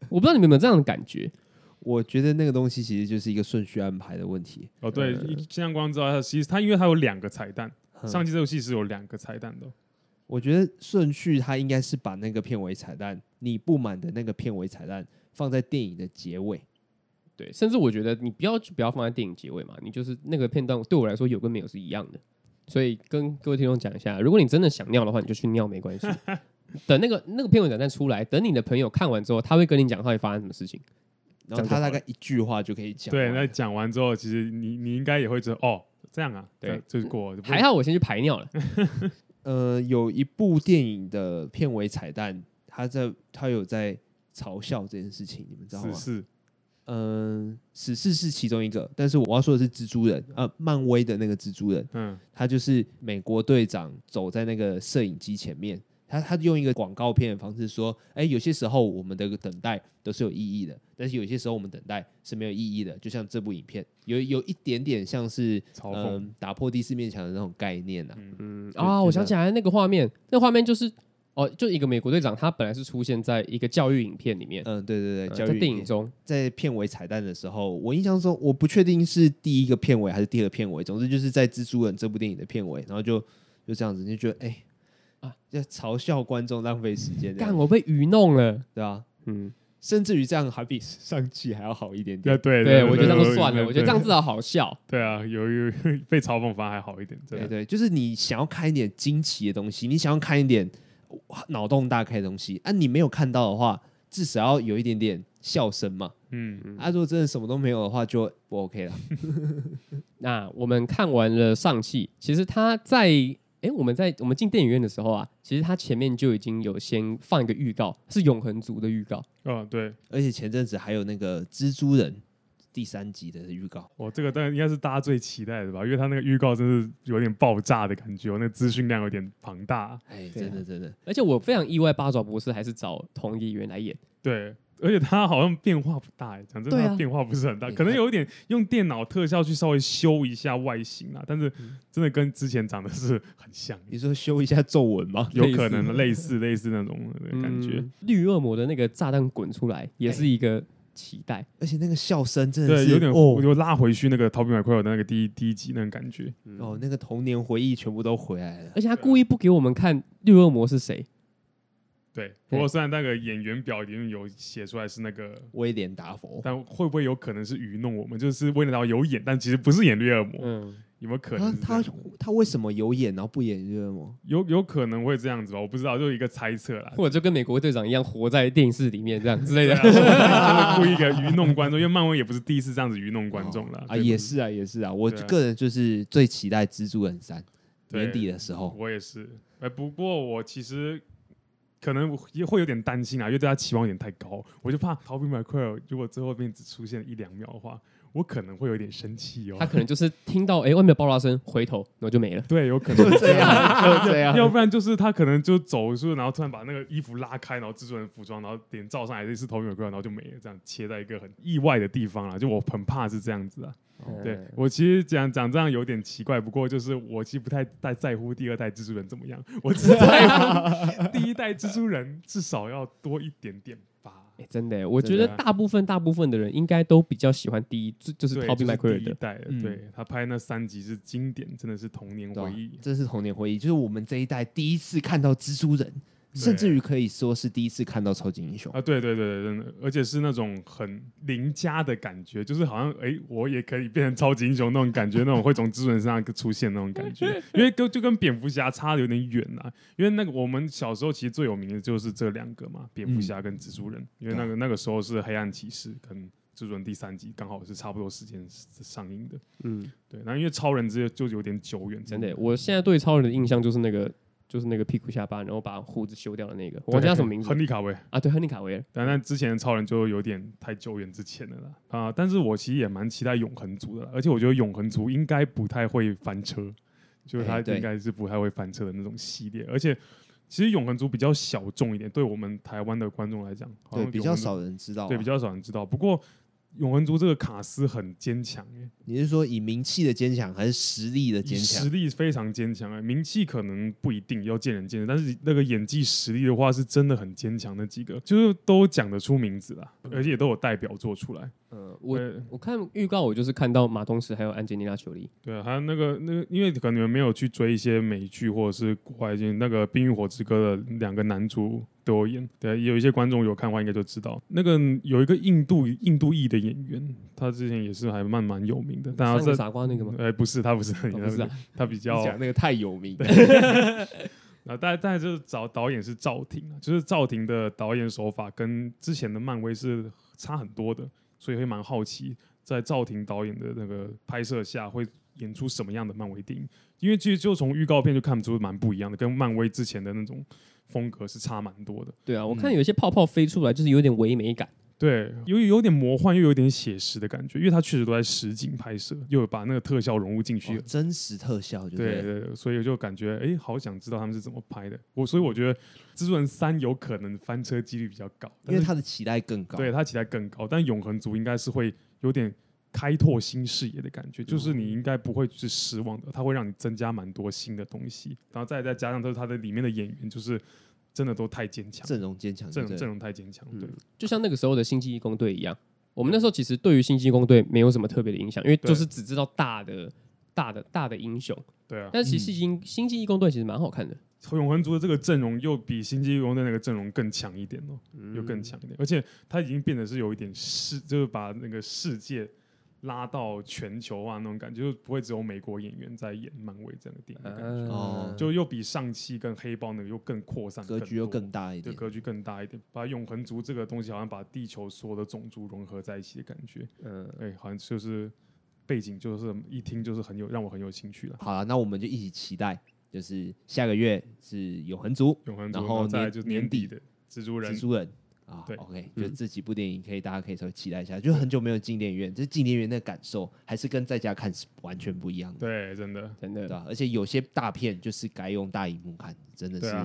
我不知道你们有没有这样的感觉？我觉得那个东西其实就是一个顺序安排的问题。哦，对，现在光知道它其实它因为它有两个彩蛋，上期这游戏是有两个彩蛋的。我觉得顺序他应该是把那个片尾彩蛋，你不满的那个片尾彩蛋放在电影的结尾，对，甚至我觉得你不要不要放在电影结尾嘛，你就是那个片段对我来说有跟没有是一样的，所以跟各位听众讲一下，如果你真的想尿的话，你就去尿没关系，等那个那个片尾彩蛋出来，等你的朋友看完之后，他会跟你讲他会发生什么事情，然后他大概一句话就可以讲，对，那讲完之后，其实你你应该也会知道哦，这样啊，对，就是过，还好我先去排尿了。呃，有一部电影的片尾彩蛋，他在他有在嘲笑这件事情，你们知道吗？死侍，嗯，史事是其中一个，但是我要说的是蜘蛛人，呃，漫威的那个蜘蛛人，嗯，他就是美国队长走在那个摄影机前面。他他用一个广告片的方式说：“哎、欸，有些时候我们的等待都是有意义的，但是有些时候我们等待是没有意义的。就像这部影片，有有一点点像是嘲讽、呃、打破第四面墙的那种概念啊。嗯啊，我想起来那个画面，那画面就是哦，就一个美国队长，他本来是出现在一个教育影片里面。嗯，对对对，教育、呃、在电影中，在片尾彩蛋的时候，我印象中我不确定是第一个片尾还是第二个片尾，总之就是在蜘蛛人这部电影的片尾，然后就就这样子，你就觉得哎。欸啊！就嘲笑观众浪费时间，干我被愚弄了，对吧？嗯，甚至于这样还比上期还要好一点点。对对，对，我觉得这样就算了，我觉得这样至少好笑。对啊，有有被嘲讽反而还好一点。对对，就是你想要看一点惊奇的东西，你想要看一点脑洞大开的东西，啊，你没有看到的话，至少要有一点点笑声嘛。嗯，啊，如果真的什么都没有的话，就不 OK 了。那我们看完了上汽，其实他在。哎，我们在我们进电影院的时候啊，其实它前面就已经有先放一个预告，是永恒族的预告。嗯，对，而且前阵子还有那个蜘蛛人第三集的预告。哦，这个当然应该是大家最期待的吧，因为它那个预告真是有点爆炸的感觉，那个资讯量有点庞大。哎，真的真的，而且我非常意外，八爪博士还是找同一个演员来演。对。而且他好像变化不大，哎，讲真的，他变化不是很大，可能有一点用电脑特效去稍微修一下外形啊，但是真的跟之前长得是很像。你说修一下皱纹吗？有可能类似类似那种感觉。绿恶魔的那个炸弹滚出来，也是一个期待。而且那个笑声真的是有点，我就拉回去那个逃避麦奎尔的那个第一第一集那种感觉。哦，那个童年回忆全部都回来了。而且他故意不给我们看绿恶魔是谁。对，不过虽然那个演员表里面有写出来是那个威廉达佛，但会不会有可能是愚弄我们？就是威廉达佛有演，但其实不是演绿恶魔。嗯，有没有可能？他他他为什么有演，然后不演绿恶魔？有有可能会这样子吧？我不知道，就一个猜测啦。或者就跟美国队长一样，活在电影室里面这样之类的，故意一个愚弄观众。因为漫威也不是第一次这样子愚弄观众了啊，也是啊，也是啊。我个人就是最期待蜘蛛人三年底的时候，我也是。哎，不过我其实。可能也会有点担心啊，因为对他期望有点太高，我就怕逃避麦奎尔如果最后面只出现一两秒的话，我可能会有点生气哦。他可能就是听到哎、欸、外面有爆炸声，回头然后就没了。对，有可能就这样，就 这样。要不然就是他可能就走出，然后突然把那个衣服拉开，然后制作人服装，然后脸照上来，是逃兵麦奎尔，然后就没了，这样切在一个很意外的地方啊。就我很怕是这样子啊。对我其实讲讲这样有点奇怪，不过就是我其实不太太在乎第二代蜘蛛人怎么样，我只在乎第一代蜘蛛人至少要多一点点吧。欸、真的，我觉得大部分大部分的人应该都比较喜欢第一，就就是 Tobey Maguire 第一代的，对他拍那三集是经典，真的是童年回忆，这是童年回忆，就是我们这一代第一次看到蜘蛛人。甚至于可以说是第一次看到超级英雄啊！对对对，真的，而且是那种很邻家的感觉，就是好像哎，我也可以变成超级英雄那种感觉，那种会从蜘蛛人身上出现那种感觉，因为跟就跟蝙蝠侠差的有点远啊。因为那个我们小时候其实最有名的就是这两个嘛，蝙蝠侠跟蜘蛛人，嗯、因为那个那个时候是黑暗骑士跟蜘蛛人第三集刚好是差不多时间上映的。嗯，对。那因为超人这就有点久远，真的。我现在对超人的印象就是那个。就是那个屁股下巴，然后把胡子修掉的那个，我叫什么名字？亨利卡维啊，对，亨利卡维尔。但但之前的超人就有点太久远之前的了啊。但是我其实也蛮期待永恒族的，而且我觉得永恒族应该不太会翻车，就是他应该是不太会翻车的那种系列。而且其实永恒族比较小众一点，对我们台湾的观众来讲，对比较少人知道，对比较少人知道。不过。永恒族这个卡斯很坚强哎，你是说以名气的坚强，还是实力的坚强？实力非常坚强哎，名气可能不一定要见仁见智，但是那个演技实力的话，是真的很坚强。那几个就是都讲得出名字啦，而且也都有代表作出来。嗯，我我看预告，我就是看到马东石还有安吉丽娜·裘丽。对啊，还有那个那个，因为可能你们没有去追一些美剧或者是国外剧，那个《冰与火之歌》的两个男主都有演。对，有一些观众有看的话，应该就知道那个有一个印度印度裔的演员，他之前也是还蛮蛮有名的。但他是傻瓜那个吗？哎，不是，他不是，他不是，他比较讲那个太有名。然后大概就是找导演是赵婷，就是赵婷的导演手法跟之前的漫威是差很多的。所以会蛮好奇，在赵婷导演的那个拍摄下，会演出什么样的漫威电影？因为其实就从预告片就看出蛮不一样的，跟漫威之前的那种风格是差蛮多的。对啊，我看有些泡泡飞出来，就是有点唯美感。对，有有点魔幻，又有点写实的感觉，因为它确实都在实景拍摄，又有把那个特效融入进去，哦，真实特效就对，对对，所以我就感觉哎，好想知道他们是怎么拍的。我所以我觉得《蜘蛛人三》有可能翻车几率比较高，因为他的期待更高，对他期待更高。但《永恒族》应该是会有点开拓新视野的感觉，就是你应该不会是失望的，它会让你增加蛮多新的东西，然后再再加上就是它的里面的演员就是。真的都太坚强，阵容坚强，阵容阵容太坚强，对、嗯，就像那个时候的星际义工队一样。我们那时候其实对于星际异攻队没有什么特别的影响，因为就是只知道大的、大的、大的英雄。对啊，但其实星星际义工队其实蛮好看的。永恒族的这个阵容又比星际义工队那个阵容更强一点哦，又更强一点，而且他已经变得是有一点世，就是把那个世界。拉到全球化那种感觉，就不会只有美国演员在演漫威这样的电影的感觉，哦，就又比上期跟黑豹那个又更扩散，格局又更大一点，对，格局更大一点，把永恒族这个东西好像把地球所有的种族融合在一起的感觉，嗯，哎，好像就是背景就是一听就是很有让我很有兴趣了。好了，那我们就一起期待，就是下个月是永恒族，永恒族，然后再就是年底的蜘蛛人，蜘蛛人。啊，对，OK，就这几部电影可以，大家可以稍微期待一下。就很久没有进电影院，这进电影院的感受还是跟在家看是完全不一样的。对，真的，真的，对，而且有些大片就是该用大荧幕看，真的是，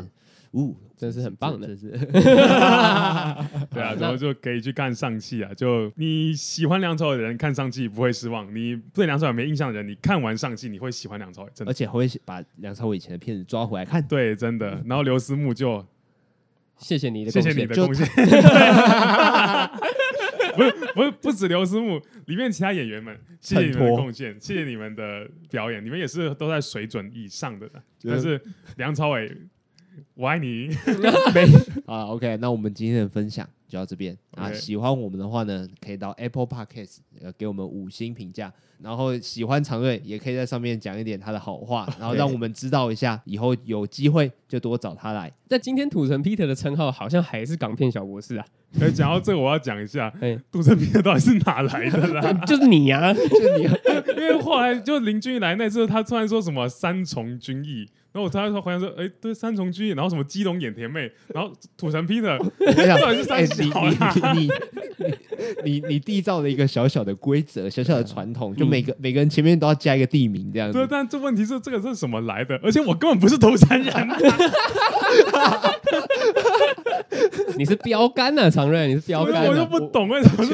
呜，真是很棒的，真是。对啊，然后就可以去看上汽啊。就你喜欢梁朝伟的人看上汽不会失望，你对梁朝伟没印象的人，你看完上汽你会喜欢梁朝伟，真的，而且会把梁朝伟以前的片子抓回来看。对，真的。然后刘思慕就。谢谢你的谢谢你的贡献，不是不是不止刘思慕，里面其他演员们，谢谢你们的贡献，谢谢你们的表演，你们也是都在水准以上的。但是梁朝伟，我爱你。啊，OK，那我们今天的分享就到这边啊。喜欢我们的话呢，可以到 Apple Podcast 给我们五星评价。然后喜欢常瑞，也可以在上面讲一点他的好话，然后让我们知道一下，以后有机会就多找他来。那今天土城 Peter 的称号好像还是港片小博士啊。哎，讲到这个，我要讲一下，哎，土城 Peter 到底是哪来的啦？就是你呀，就是你。因为后来就林俊一来那次，他突然说什么三重军役。然后我突然说，回想说，哎，对，三重居，然后什么基隆眼甜妹，然后土城 Peter，到底是三小啊？你你你你缔造了一个小小的规则，小小的传统，就每个每个人前面都要加一个地名这样子。对，但这问题是这个是什么来的？而且我根本不是土城人。你是标杆啊，常瑞，你是标杆。我就不懂为什么。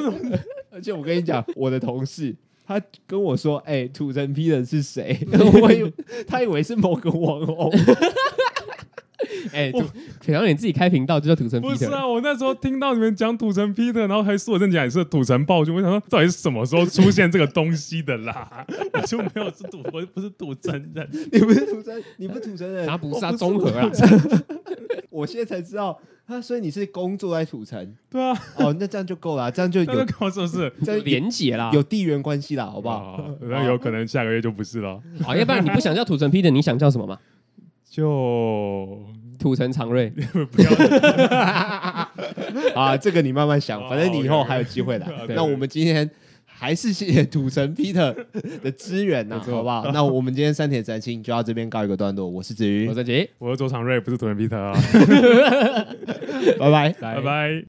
而且我跟你讲，我的同事。他跟我说：“哎、欸，土城 Peter 是谁？” 我以为他以为是某个网红。哎、欸，土，然后你自己开频道就叫土城 Peter。不是啊，我那时候听到你们讲土城 Peter，然后还说我正讲也是土城暴君，我想说到底是什么时候出现这个东西的啦？我就没有是土，我不是土城人，你不是土城，你不是土城人，他不是啊，综合啊。我现在才知道，啊，所以你是工作在土城？对啊，哦，那这样就够了，这样就有，那搞什么事？这连结啦，有地缘关系啦，好不好？那有可能下个月就不是了。好，要不然你不想叫土城 Peter，你想叫什么吗？就 土城长瑞。不要啊，这个你慢慢想，反正你以后还有机会来。那我们今天。还是谢谢土城 Peter 的支援呐，好不好？那我们今天三铁三星就到这边告一个段落。我是子瑜，我是杰，我是周长瑞，不是土城 Peter 啊。拜拜，拜拜。